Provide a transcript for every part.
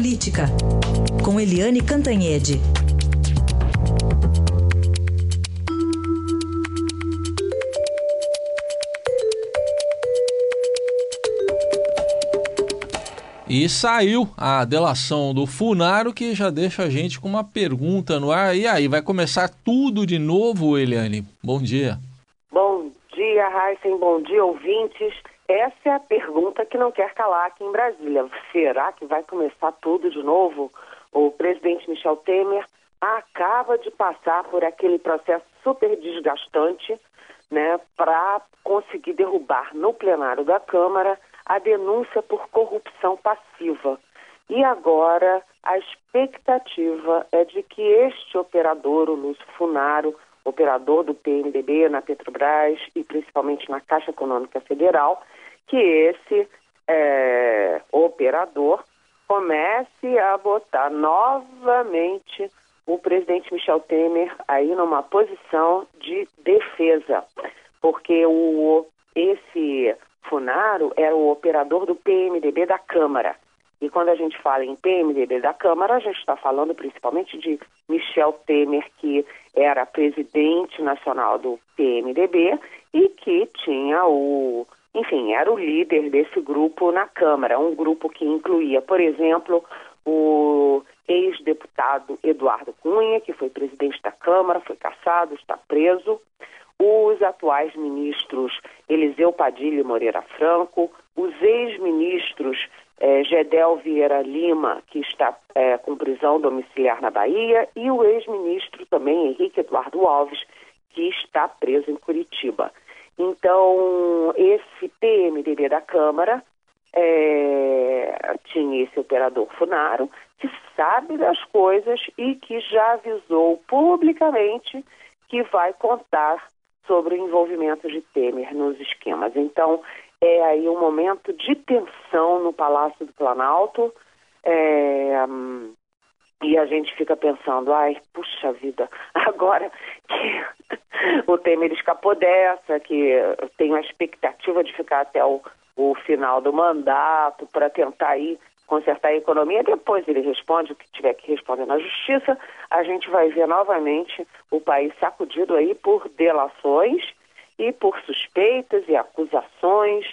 Política, com Eliane Cantanhede. E saiu a delação do Funaro, que já deixa a gente com uma pergunta no ar. E aí, vai começar tudo de novo, Eliane? Bom dia. Bom dia, Heisen. Bom dia, ouvintes. Essa é a pergunta que não quer calar aqui em Brasília. Será que vai começar tudo de novo? O presidente Michel Temer acaba de passar por aquele processo super desgastante né, para conseguir derrubar no plenário da Câmara a denúncia por corrupção passiva. E agora a expectativa é de que este operador, o Lúcio Funaro, operador do PMDB na Petrobras e principalmente na Caixa Econômica Federal, que esse é, operador comece a botar novamente o presidente Michel Temer aí numa posição de defesa, porque o, esse Funaro era o operador do PMDB da Câmara. E quando a gente fala em PMDB da Câmara, a gente está falando principalmente de Michel Temer, que era presidente nacional do PMDB e que tinha o, enfim, era o líder desse grupo na Câmara, um grupo que incluía, por exemplo, o ex-deputado Eduardo Cunha, que foi presidente da Câmara, foi caçado, está preso, os atuais ministros Eliseu Padilha e Moreira Franco, os ex-ministros eh, Gedel Vieira Lima, que está eh, com prisão domiciliar na Bahia, e o ex-ministro também Henrique Eduardo Alves, que está preso em Curitiba. Então, esse PMDB da Câmara é, tinha esse operador Funaro, que sabe das coisas e que já avisou publicamente que vai contar sobre o envolvimento de Temer nos esquemas. Então, é aí um momento de tensão no Palácio do Planalto. É, e a gente fica pensando, ai, puxa vida, agora que o Temer escapou dessa, que tem a expectativa de ficar até o, o final do mandato para tentar ir consertar a economia, depois ele responde o que tiver que responder na justiça, a gente vai ver novamente o país sacudido aí por delações e por suspeitas e acusações,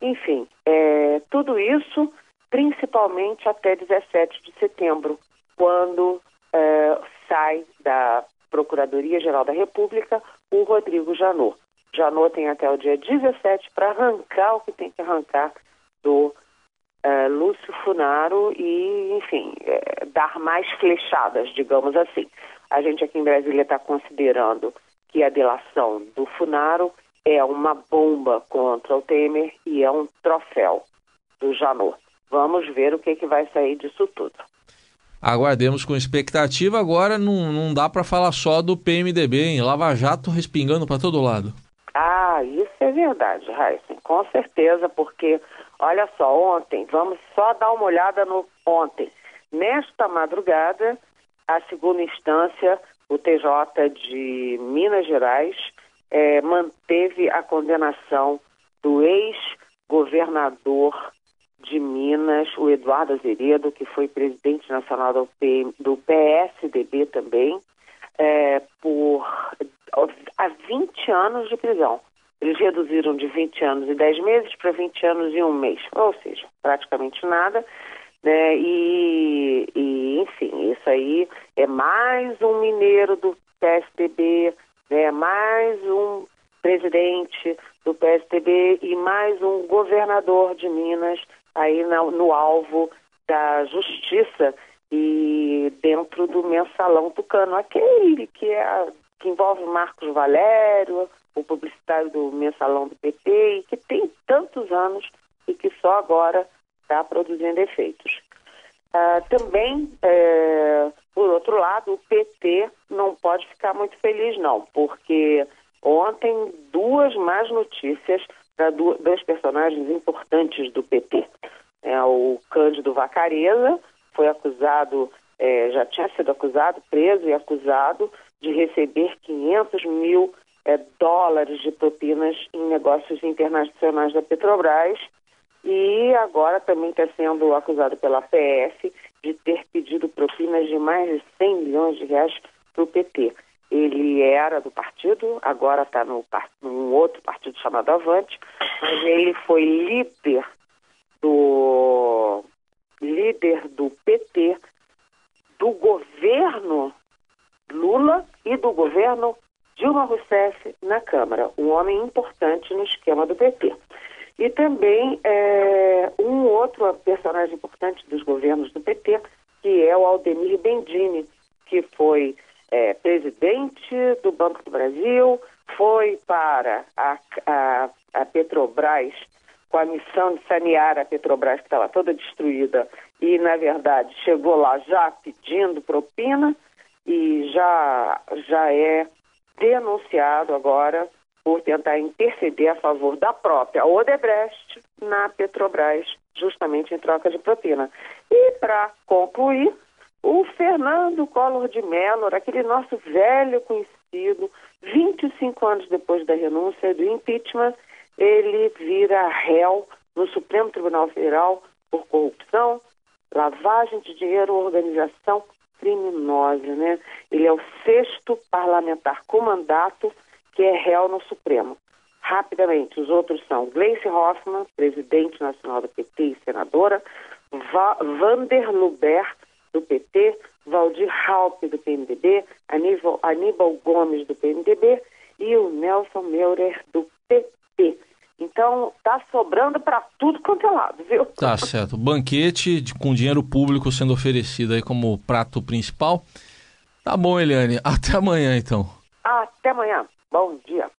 enfim, é, tudo isso principalmente até 17 de setembro, quando é, sai da Procuradoria-Geral da República o Rodrigo Janot. Janot tem até o dia 17 para arrancar o que tem que arrancar do uh, Lúcio Funaro e, enfim, uh, dar mais flechadas, digamos assim. A gente aqui em Brasília está considerando que a delação do Funaro é uma bomba contra o Temer e é um troféu do Janot. Vamos ver o que, que vai sair disso tudo. Aguardemos com expectativa. Agora não, não dá para falar só do PMDB, hein? Lava Jato respingando para todo lado. Ah, isso é verdade, Raíssa, com certeza, porque Olha só, ontem, vamos só dar uma olhada no ontem. Nesta madrugada, a segunda instância, o TJ de Minas Gerais, é, manteve a condenação do ex-governador de Minas, o Eduardo Azeredo, que foi presidente nacional do, P, do PSDB também, é, por há 20 anos de prisão. Eles reduziram de 20 anos e 10 meses para 20 anos e um mês, ou seja, praticamente nada. Né? E, e, enfim, isso aí é mais um mineiro do PSDB, né? mais um presidente do PSDB e mais um governador de Minas aí no, no alvo da justiça e dentro do mensalão tucano, aquele que, é, que envolve Marcos Valério, o publicitário do mensalão do PT e que tem tantos anos e que só agora está produzindo efeitos. Ah, também, é, por outro lado, o PT não pode ficar muito feliz, não, porque ontem duas más notícias para dois personagens importantes do PT. É, o Cândido Vacareza foi acusado, é, já tinha sido acusado, preso e acusado de receber 500 mil é, dólares de propinas em negócios internacionais da Petrobras e agora também está sendo acusado pela PF de ter pedido propinas de mais de 100 milhões de reais para o PT. Ele era do partido, agora está num outro partido chamado Avante, mas ele foi líder do líder do PT, do governo Lula e do governo Dilma Rousseff na Câmara, um homem importante no esquema do PT. E também é, um outro personagem importante dos governos do PT, que é o Aldemir Bendini, que foi é, presidente do Banco do Brasil, foi para a, a, a Petrobras com a missão de sanear a Petrobras, que estava toda destruída, e, na verdade, chegou lá já pedindo propina e já, já é denunciado agora por tentar interceder a favor da própria Odebrecht na Petrobras, justamente em troca de propina. E, para concluir, o Fernando Collor de Mello, aquele nosso velho conhecido, 25 anos depois da renúncia do impeachment, ele vira réu no Supremo Tribunal Federal por corrupção, lavagem de dinheiro, organização criminosa, né? Ele é o sexto parlamentar com mandato que é réu no Supremo. Rapidamente, os outros são Gleice Hoffmann, presidente nacional do PT e senadora, Va Vander Luber, do PT, Valdir Halpe, do PMDB, Aníbal, Aníbal Gomes, do PMDB e o Nelson Meurer, do PP. Então, tá sobrando para tudo quanto é lado, viu? Tá certo. Banquete de, com dinheiro público sendo oferecido aí como prato principal. Tá bom, Eliane. Até amanhã, então. Até amanhã. Bom dia.